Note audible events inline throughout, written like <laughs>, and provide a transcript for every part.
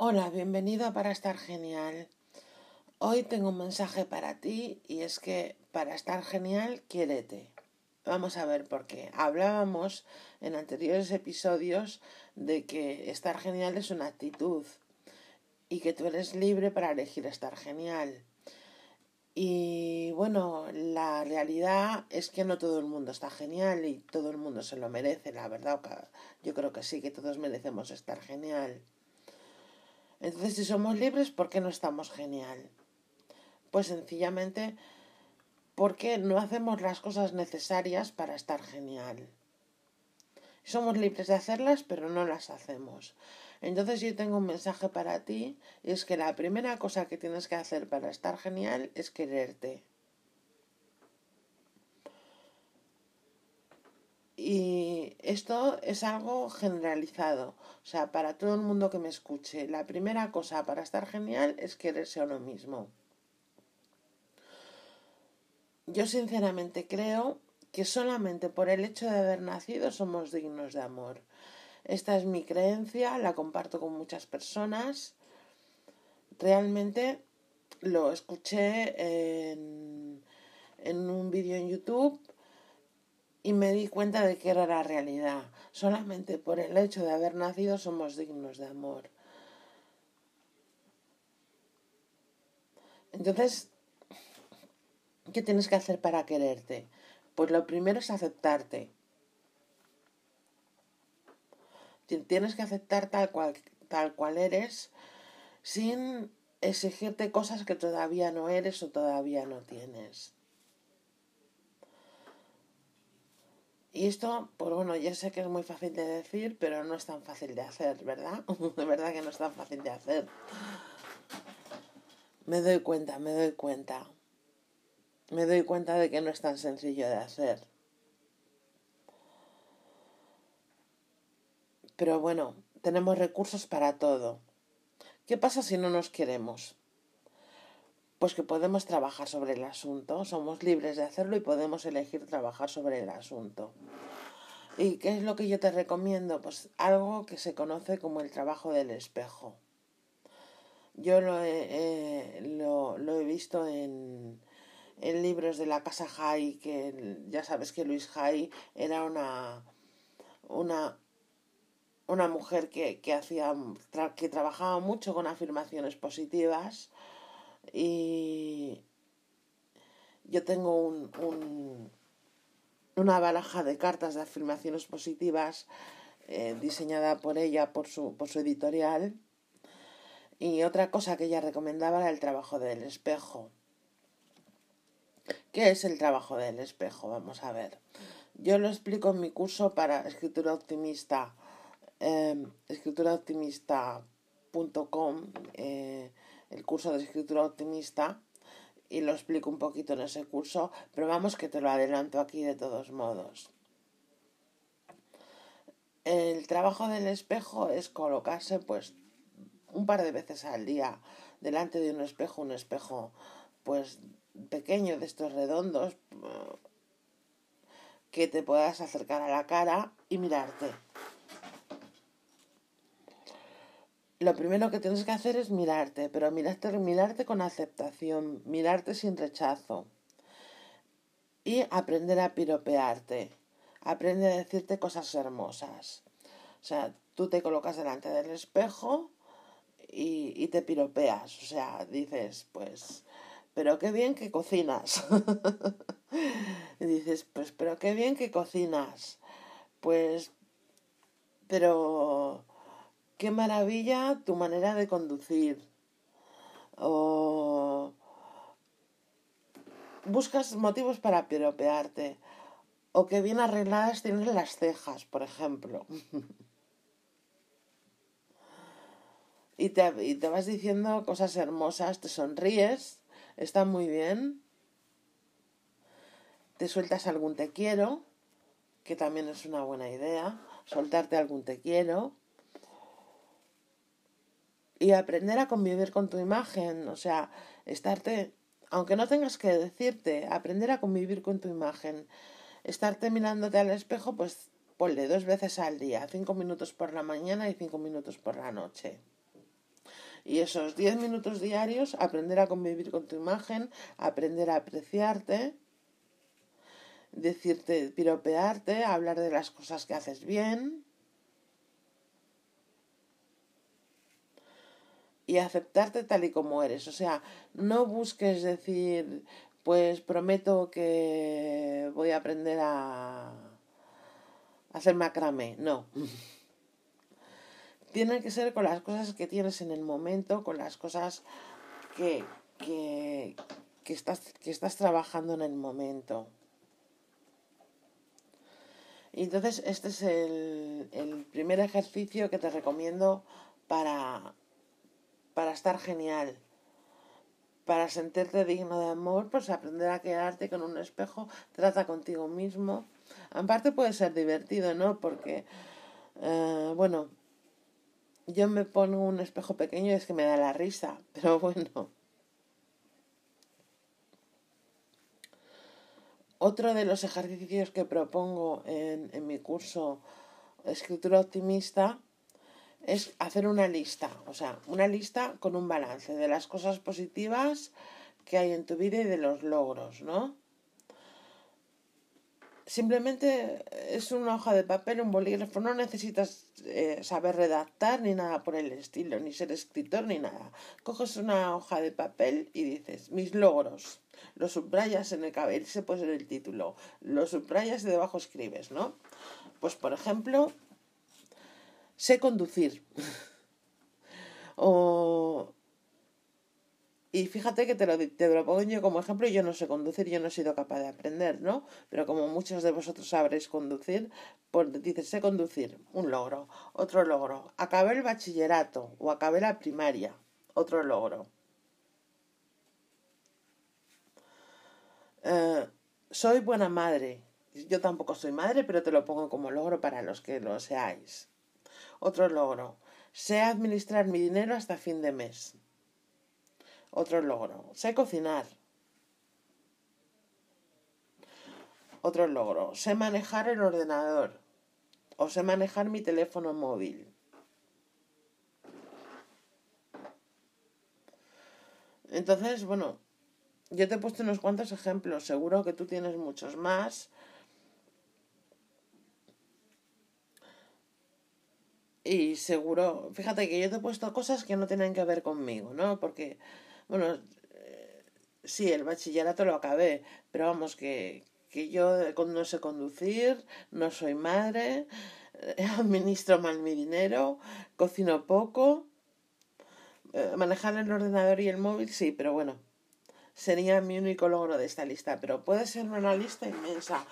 Hola, bienvenido a Para Estar Genial. Hoy tengo un mensaje para ti y es que para estar genial, quiérete. Vamos a ver por qué. Hablábamos en anteriores episodios de que estar genial es una actitud y que tú eres libre para elegir estar genial. Y bueno, la realidad es que no todo el mundo está genial y todo el mundo se lo merece, la verdad. Yo creo que sí, que todos merecemos estar genial. Entonces, si somos libres, ¿por qué no estamos genial? Pues sencillamente porque no hacemos las cosas necesarias para estar genial. Somos libres de hacerlas, pero no las hacemos. Entonces yo tengo un mensaje para ti, y es que la primera cosa que tienes que hacer para estar genial es quererte. Y esto es algo generalizado, o sea, para todo el mundo que me escuche. La primera cosa para estar genial es quererse a uno mismo. Yo sinceramente creo que solamente por el hecho de haber nacido somos dignos de amor. Esta es mi creencia, la comparto con muchas personas. Realmente lo escuché en, en un vídeo en YouTube y me di cuenta de que era la realidad. Solamente por el hecho de haber nacido somos dignos de amor. Entonces, ¿qué tienes que hacer para quererte? Pues lo primero es aceptarte. Tienes que aceptar tal cual, tal cual eres sin exigirte cosas que todavía no eres o todavía no tienes. Y esto, pues bueno, ya sé que es muy fácil de decir, pero no es tan fácil de hacer, ¿verdad? <laughs> de verdad que no es tan fácil de hacer. Me doy cuenta, me doy cuenta. Me doy cuenta de que no es tan sencillo de hacer. Pero bueno, tenemos recursos para todo. ¿Qué pasa si no nos queremos? Pues que podemos trabajar sobre el asunto, somos libres de hacerlo y podemos elegir trabajar sobre el asunto. ¿Y qué es lo que yo te recomiendo? Pues algo que se conoce como el trabajo del espejo. Yo lo he, lo, he visto en, en, libros de la casa Jai, que ya sabes que Luis Jai era una, una, una mujer que, que, hacía, que trabajaba mucho con afirmaciones positivas y yo tengo un, un, una baraja de cartas de afirmaciones positivas eh, diseñada por ella, por su, por su editorial. Y otra cosa que ella recomendaba era el trabajo del espejo. ¿Qué es el trabajo del espejo? Vamos a ver. Yo lo explico en mi curso para escritura optimista eh, escrituraoptimista.com, el curso de escritura optimista, y lo explico un poquito en ese curso, pero vamos que te lo adelanto aquí de todos modos. El trabajo del espejo es colocarse pues un par de veces al día delante de un espejo, un espejo pues pequeño de estos redondos que te puedas acercar a la cara y mirarte. Lo primero que tienes que hacer es mirarte, pero mirarte, mirarte con aceptación, mirarte sin rechazo y aprender a piropearte, aprende a decirte cosas hermosas. O sea, tú te colocas delante del espejo y, y te piropeas, o sea, dices, pues, pero qué bien que cocinas. y <laughs> dices, pues, pero qué bien que cocinas. Pues, pero qué maravilla tu manera de conducir. O buscas motivos para piropearte. O que bien arregladas tienes las cejas, por ejemplo. <laughs> y, te, y te vas diciendo cosas hermosas, te sonríes, está muy bien. Te sueltas algún te quiero, que también es una buena idea. Soltarte algún te quiero y aprender a convivir con tu imagen, o sea, estarte, aunque no tengas que decirte, aprender a convivir con tu imagen, estarte mirándote al espejo, pues ponle dos veces al día, cinco minutos por la mañana y cinco minutos por la noche. Y esos 10 minutos diarios, aprender a convivir con tu imagen, aprender a apreciarte, decirte, piropearte, hablar de las cosas que haces bien. Y aceptarte tal y como eres. O sea, no busques decir, pues prometo que voy a aprender a hacer macramé. No. <laughs> Tiene que ser con las cosas que tienes en el momento, con las cosas que, que, que, estás, que estás trabajando en el momento. Y entonces este es el, el primer ejercicio que te recomiendo para, para estar genial. Para sentirte digno de amor, pues aprender a quedarte con un espejo, trata contigo mismo. Aparte puede ser divertido, ¿no? Porque, eh, bueno, yo me pongo un espejo pequeño y es que me da la risa, <laughs> pero bueno. Otro de los ejercicios que propongo en, en mi curso Escritura Optimista es hacer una lista, o sea, una lista con un balance de las cosas positivas que hay en tu vida y de los logros, ¿no? Simplemente es una hoja de papel, un bolígrafo, no necesitas eh, saber redactar ni nada por el estilo, ni ser escritor ni nada. Coges una hoja de papel y dices, mis logros, los subrayas en el cabello, ese puede ser el título, los subrayas y debajo escribes, ¿no? Pues por ejemplo, sé conducir. <laughs> o... Y fíjate que te lo, te lo pongo yo como ejemplo, yo no sé conducir, yo no he sido capaz de aprender, ¿no? Pero como muchos de vosotros sabréis conducir, pues dices, sé conducir, un logro, otro logro. Acabé el bachillerato o acabé la primaria, otro logro. Eh, soy buena madre. Yo tampoco soy madre, pero te lo pongo como logro para los que lo seáis. Otro logro. Sé administrar mi dinero hasta fin de mes. Otro logro. Sé cocinar. Otro logro. Sé manejar el ordenador. O sé manejar mi teléfono móvil. Entonces, bueno, yo te he puesto unos cuantos ejemplos. Seguro que tú tienes muchos más. Y seguro, fíjate que yo te he puesto cosas que no tienen que ver conmigo, ¿no? Porque, bueno, eh, sí, el bachillerato lo acabé, pero vamos, que, que yo no sé conducir, no soy madre, <laughs> administro mal mi dinero, cocino poco, eh, manejar el ordenador y el móvil, sí, pero bueno, sería mi único logro de esta lista, pero puede ser una lista inmensa,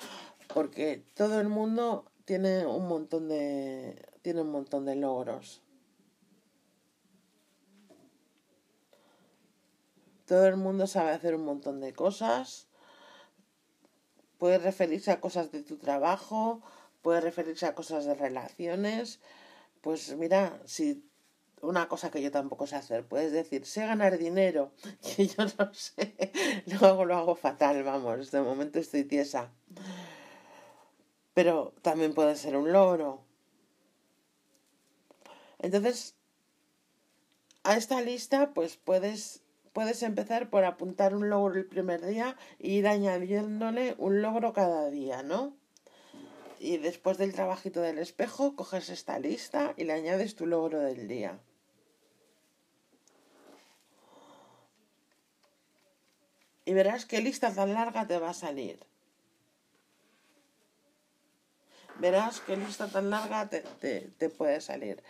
porque todo el mundo tiene un montón de tiene un montón de logros. Todo el mundo sabe hacer un montón de cosas. Puede referirse a cosas de tu trabajo, puede referirse a cosas de relaciones. Pues mira, si una cosa que yo tampoco sé hacer, puedes decir, sé ganar dinero, <laughs> que yo no sé, <laughs> luego lo hago fatal, vamos, de momento estoy tiesa. Pero también puede ser un logro. Entonces, a esta lista, pues puedes, puedes empezar por apuntar un logro el primer día e ir añadiéndole un logro cada día, ¿no? Y después del trabajito del espejo, coges esta lista y le añades tu logro del día. Y verás qué lista tan larga te va a salir. Verás qué lista tan larga te, te, te puede salir.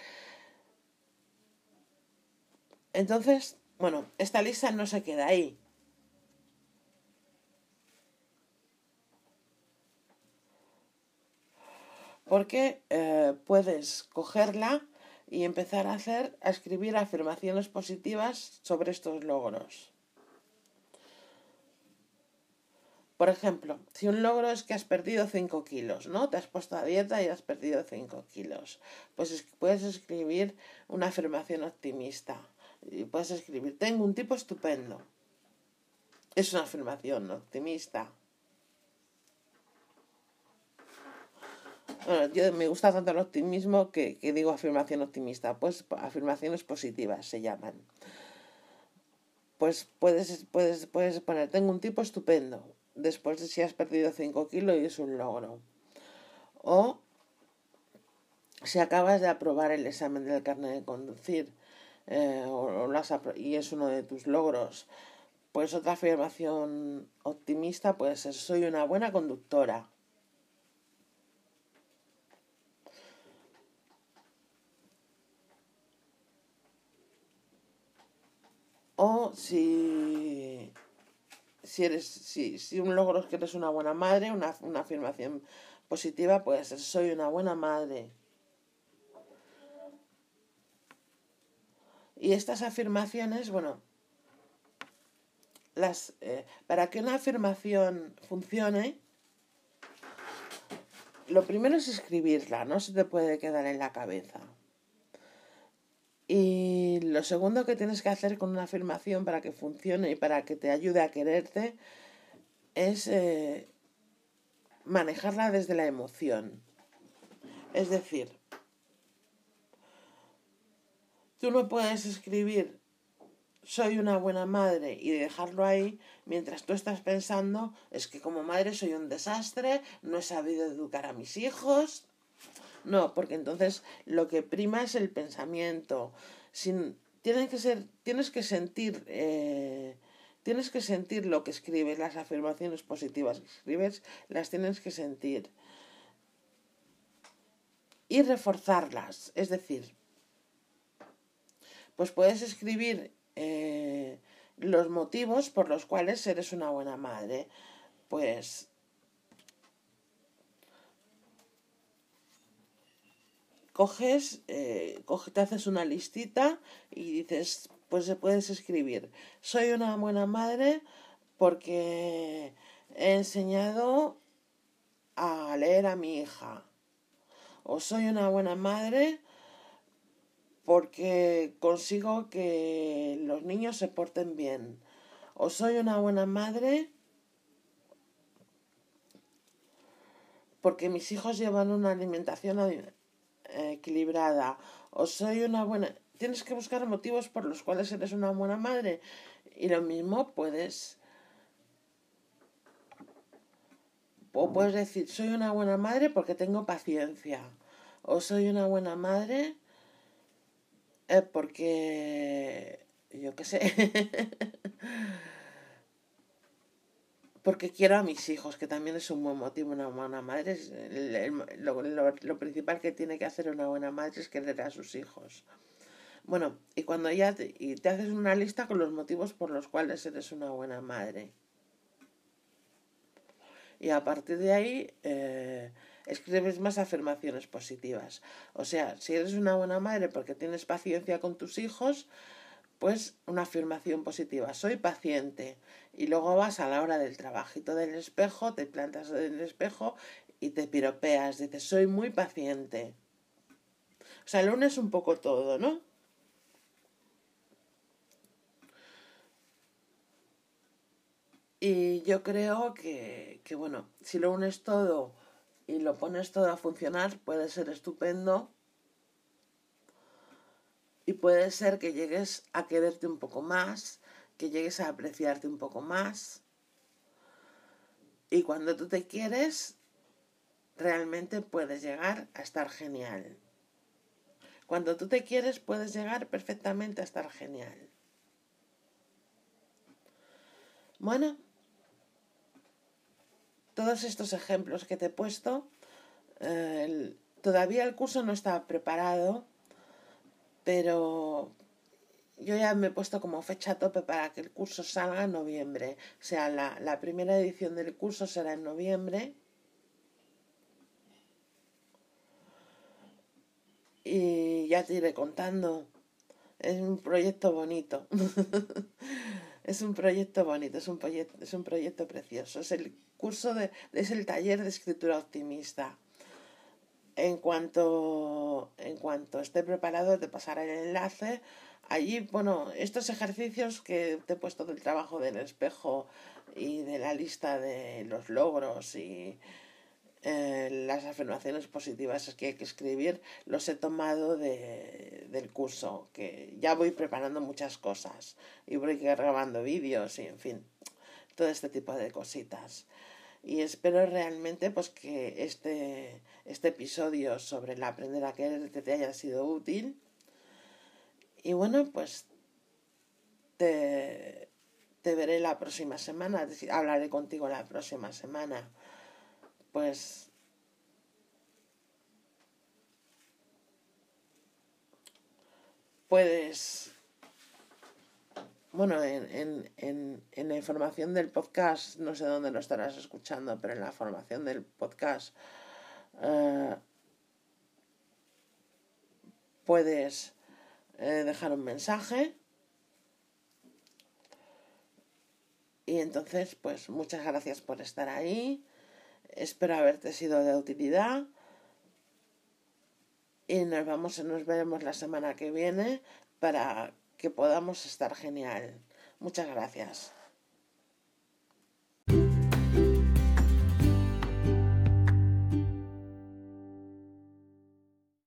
Entonces, bueno, esta lista no se queda ahí. Porque eh, puedes cogerla y empezar a hacer, a escribir afirmaciones positivas sobre estos logros. Por ejemplo, si un logro es que has perdido 5 kilos, ¿no? Te has puesto a dieta y has perdido 5 kilos. Pues puedes escribir una afirmación optimista y puedes escribir, tengo un tipo estupendo. Es una afirmación optimista. Bueno, yo me gusta tanto el optimismo que, que digo afirmación optimista, pues afirmaciones positivas se llaman. pues puedes, puedes, puedes poner, tengo un tipo estupendo, después de si has perdido 5 kilos y es un logro. O si acabas de aprobar el examen del carnet de conducir eh, o, y es uno de tus logros, pues otra afirmación optimista puede ser soy una buena conductora. O si, si eres, si, si un logro es que eres una buena madre, una, una afirmación positiva puede ser soy una buena madre. Y estas afirmaciones, bueno, las, eh, para que una afirmación funcione, lo primero es escribirla, no se te puede quedar en la cabeza. Y lo segundo que tienes que hacer con una afirmación para que funcione y para que te ayude a quererte es eh, manejarla desde la emoción. Es decir, tú no puedes escribir soy una buena madre y dejarlo ahí mientras tú estás pensando es que como madre soy un desastre, no he sabido educar a mis hijos. No, porque entonces lo que prima es el pensamiento. Sin, que ser, tienes que sentir, eh, tienes que sentir lo que escribes, las afirmaciones positivas que escribes, las tienes que sentir. Y reforzarlas, es decir, pues puedes escribir eh, los motivos por los cuales eres una buena madre. Pues coges, eh, te haces una listita y dices, pues puedes escribir, soy una buena madre porque he enseñado a leer a mi hija. O soy una buena madre porque consigo que los niños se porten bien. O soy una buena madre porque mis hijos llevan una alimentación equilibrada. O soy una buena... Tienes que buscar motivos por los cuales eres una buena madre. Y lo mismo puedes... O puedes decir, soy una buena madre porque tengo paciencia. O soy una buena madre eh, porque, yo qué sé, <laughs> porque quiero a mis hijos, que también es un buen motivo, una buena madre. lo, principal que tiene que hacer una buena madre es querer a sus hijos. Bueno, y cuando ya te, y te haces una lista con los motivos por los cuales eres una buena madre. Y a partir de ahí, eh, escribes más afirmaciones positivas. O sea, si eres una buena madre porque tienes paciencia con tus hijos, pues una afirmación positiva, soy paciente. Y luego vas a la hora del trabajito del espejo, te plantas en el espejo y te piropeas, dices, soy muy paciente. O sea, lo es un poco todo, ¿no? Y yo creo que, que, bueno, si lo unes todo y lo pones todo a funcionar, puede ser estupendo y puede ser que llegues a quererte un poco más, que llegues a apreciarte un poco más. Y cuando tú te quieres, realmente puedes llegar a estar genial. Cuando tú te quieres, puedes llegar perfectamente a estar genial. Bueno, todos estos ejemplos que te he puesto, eh, todavía el curso no está preparado, pero yo ya me he puesto como fecha tope para que el curso salga en noviembre. O sea, la, la primera edición del curso será en noviembre. Y ya te iré contando. Es un proyecto bonito. <laughs> es un proyecto bonito, es un proyecto, es un proyecto precioso. Es el curso de, es el taller de escritura optimista. En cuanto, en cuanto esté preparado, te pasaré el enlace. Allí, bueno, estos ejercicios que te he puesto del trabajo del espejo y de la lista de los logros y, eh, las afirmaciones positivas que hay que escribir los he tomado de, del curso, que ya voy preparando muchas cosas y voy grabando vídeos y en fin, todo este tipo de cositas. Y espero realmente pues que este, este episodio sobre el aprender a querer te haya sido útil. Y bueno, pues te, te veré la próxima semana, hablaré contigo la próxima semana pues puedes bueno en, en, en, la información del podcast no sé dónde lo estarás escuchando pero en la formación del podcast eh, puedes eh, dejar un mensaje y entonces pues muchas gracias por estar ahí Espero haberte sido de utilidad. Y nos vamos, nos veremos la semana que viene para que podamos estar genial. Muchas gracias.